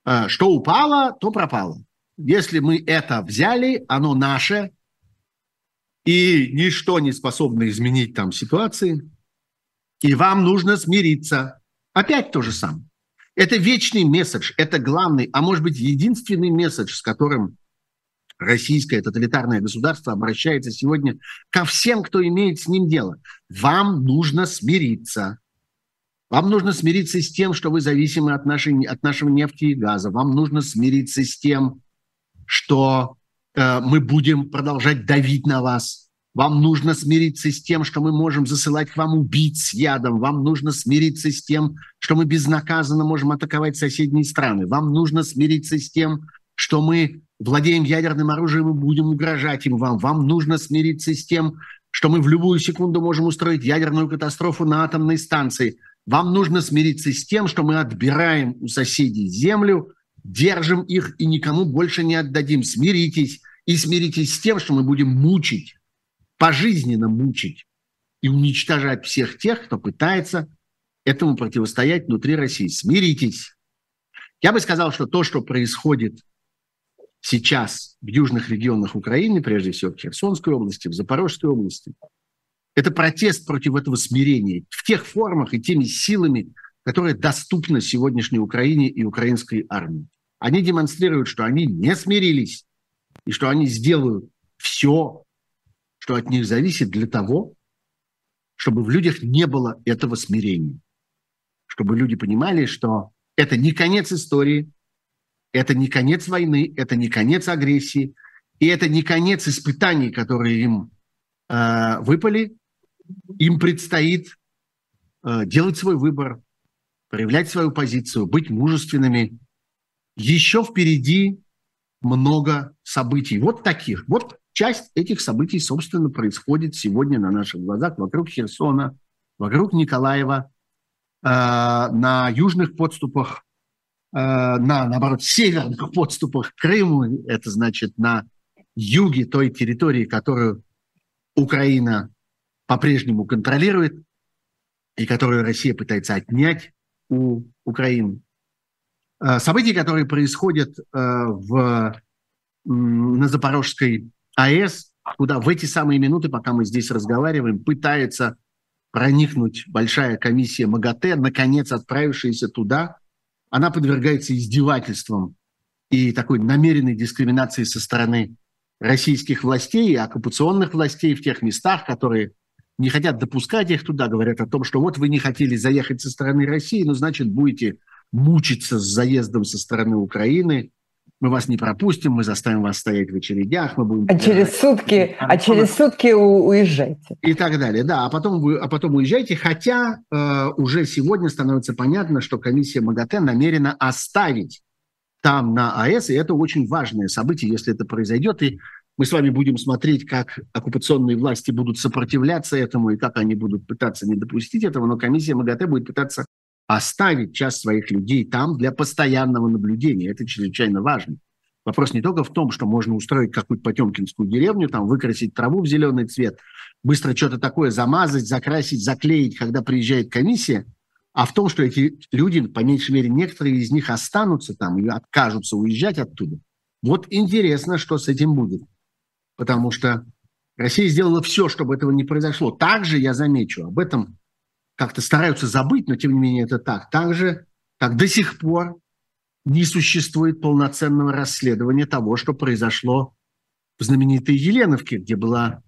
э, что упало, то пропало. Если мы это взяли, оно наше, и ничто не способно изменить там ситуации, и вам нужно смириться. Опять то же самое. Это вечный месседж, это главный, а может быть единственный месседж, с которым российское тоталитарное государство обращается сегодня ко всем, кто имеет с ним дело. Вам нужно смириться. Вам нужно смириться с тем, что вы зависимы от, нашей, от нашего нефти и газа. Вам нужно смириться с тем, что э, мы будем продолжать давить на вас. Вам нужно смириться с тем, что мы можем засылать к вам убийц с ядом. Вам нужно смириться с тем, что мы безнаказанно можем атаковать соседние страны. Вам нужно смириться с тем, что мы владеем ядерным оружием и будем угрожать им вам. Вам нужно смириться с тем, что мы в любую секунду можем устроить ядерную катастрофу на атомной станции. Вам нужно смириться с тем, что мы отбираем у соседей землю, держим их и никому больше не отдадим. Смиритесь. И смиритесь с тем, что мы будем мучить, пожизненно мучить и уничтожать всех тех, кто пытается этому противостоять внутри России. Смиритесь. Я бы сказал, что то, что происходит сейчас в южных регионах Украины, прежде всего в Херсонской области, в Запорожской области, это протест против этого смирения в тех формах и теми силами, которые доступны сегодняшней Украине и украинской армии. Они демонстрируют, что они не смирились и что они сделают все, что от них зависит для того, чтобы в людях не было этого смирения. Чтобы люди понимали, что это не конец истории, это не конец войны, это не конец агрессии, и это не конец испытаний, которые им э, выпали. Им предстоит э, делать свой выбор, проявлять свою позицию, быть мужественными. Еще впереди много событий. Вот таких. Вот часть этих событий, собственно, происходит сегодня на наших глазах вокруг Херсона, вокруг Николаева, э, на южных подступах, на, наоборот, северных подступах к Крыму. Это значит на юге той территории, которую Украина по-прежнему контролирует и которую Россия пытается отнять у Украины. Э, события, которые происходят э, в, на Запорожской АЭС, куда в эти самые минуты, пока мы здесь разговариваем, пытается проникнуть большая комиссия МАГАТЭ, наконец отправившаяся туда, она подвергается издевательствам и такой намеренной дискриминации со стороны российских властей и оккупационных властей в тех местах, которые не хотят допускать их туда, говорят о том, что вот вы не хотели заехать со стороны России, ну, значит, будете мучиться с заездом со стороны Украины, мы вас не пропустим, мы заставим вас стоять в очередях, мы будем... А через сутки, а, через сутки уезжайте. И так далее, да. А потом, вы, а потом уезжайте, хотя э, уже сегодня становится понятно, что комиссия МАГАТЭ намерена оставить там на АЭС, и это очень важное событие, если это произойдет, и мы с вами будем смотреть, как оккупационные власти будут сопротивляться этому, и как они будут пытаться не допустить этого, но комиссия МАГАТЭ будет пытаться оставить часть своих людей там для постоянного наблюдения. Это чрезвычайно важно. Вопрос не только в том, что можно устроить какую-то потемкинскую деревню, там выкрасить траву в зеленый цвет, быстро что-то такое замазать, закрасить, заклеить, когда приезжает комиссия, а в том, что эти люди, по меньшей мере, некоторые из них останутся там и откажутся уезжать оттуда. Вот интересно, что с этим будет. Потому что Россия сделала все, чтобы этого не произошло. Также, я замечу, об этом как-то стараются забыть, но тем не менее это так. Так же, как до сих пор не существует полноценного расследования того, что произошло в знаменитой Еленовке, где, была,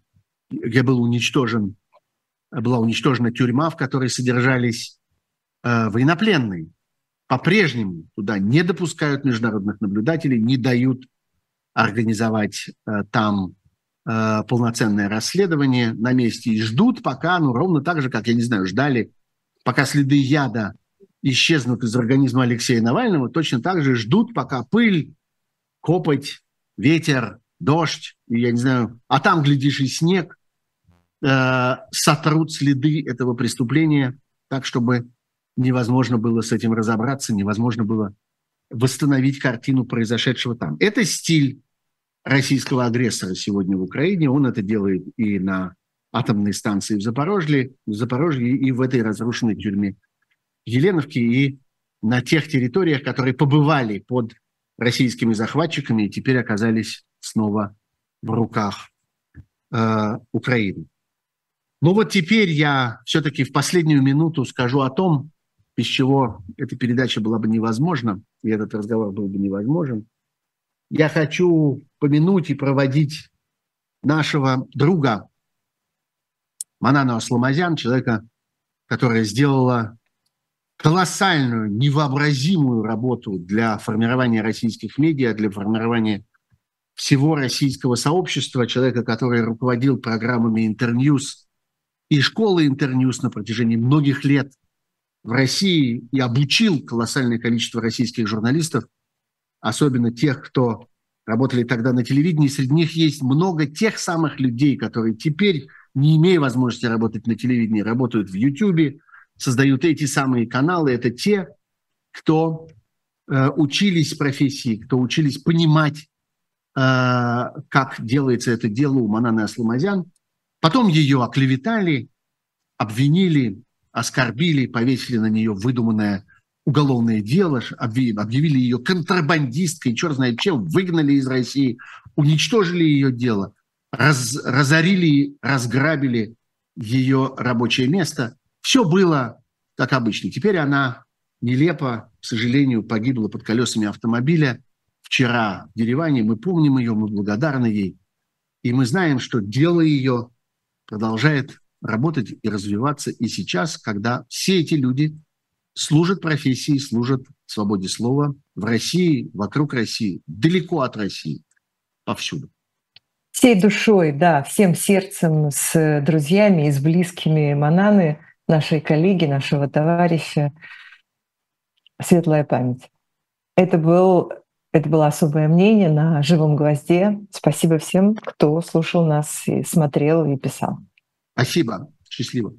где был уничтожен, была уничтожена тюрьма, в которой содержались э, военнопленные. По-прежнему туда не допускают международных наблюдателей, не дают организовать э, там Э, полноценное расследование на месте и ждут пока, ну, ровно так же, как, я не знаю, ждали, пока следы яда исчезнут из организма Алексея Навального, точно так же ждут, пока пыль, копоть, ветер, дождь, я не знаю, а там, глядишь, и снег, э, сотрут следы этого преступления так, чтобы невозможно было с этим разобраться, невозможно было восстановить картину произошедшего там. Это стиль российского агрессора сегодня в Украине. Он это делает и на атомной станции в Запорожье, в Запорожье и в этой разрушенной тюрьме Еленовки, и на тех территориях, которые побывали под российскими захватчиками и теперь оказались снова в руках э, Украины. Но вот теперь я все-таки в последнюю минуту скажу о том, без чего эта передача была бы невозможна, и этот разговор был бы невозможен – я хочу помянуть и проводить нашего друга Манану Асламазян, человека, которая сделала колоссальную, невообразимую работу для формирования российских медиа, для формирования всего российского сообщества, человека, который руководил программами Интерньюз и школы Интерньюз на протяжении многих лет в России и обучил колоссальное количество российских журналистов – особенно тех, кто работали тогда на телевидении, среди них есть много тех самых людей, которые теперь, не имея возможности работать на телевидении, работают в Ютьюбе, создают эти самые каналы, это те, кто э, учились профессии, кто учились понимать, э, как делается это дело у Мананы Асламазян. Потом ее оклеветали, обвинили, оскорбили, повесили на нее выдуманное уголовное дело, объявили ее контрабандисткой, черт знает чем, выгнали из России, уничтожили ее дело, раз, разорили, разграбили ее рабочее место. Все было как обычно. Теперь она нелепо, к сожалению, погибла под колесами автомобиля вчера в Ереване. Мы помним ее, мы благодарны ей. И мы знаем, что дело ее продолжает работать и развиваться и сейчас, когда все эти люди служат профессии, служат свободе слова в России, вокруг России, далеко от России, повсюду. Всей душой, да, всем сердцем, с друзьями и с близкими Мананы, нашей коллеги, нашего товарища. Светлая память. Это, был, это было особое мнение на живом гвозде. Спасибо всем, кто слушал нас и смотрел и писал. Спасибо. Счастливо.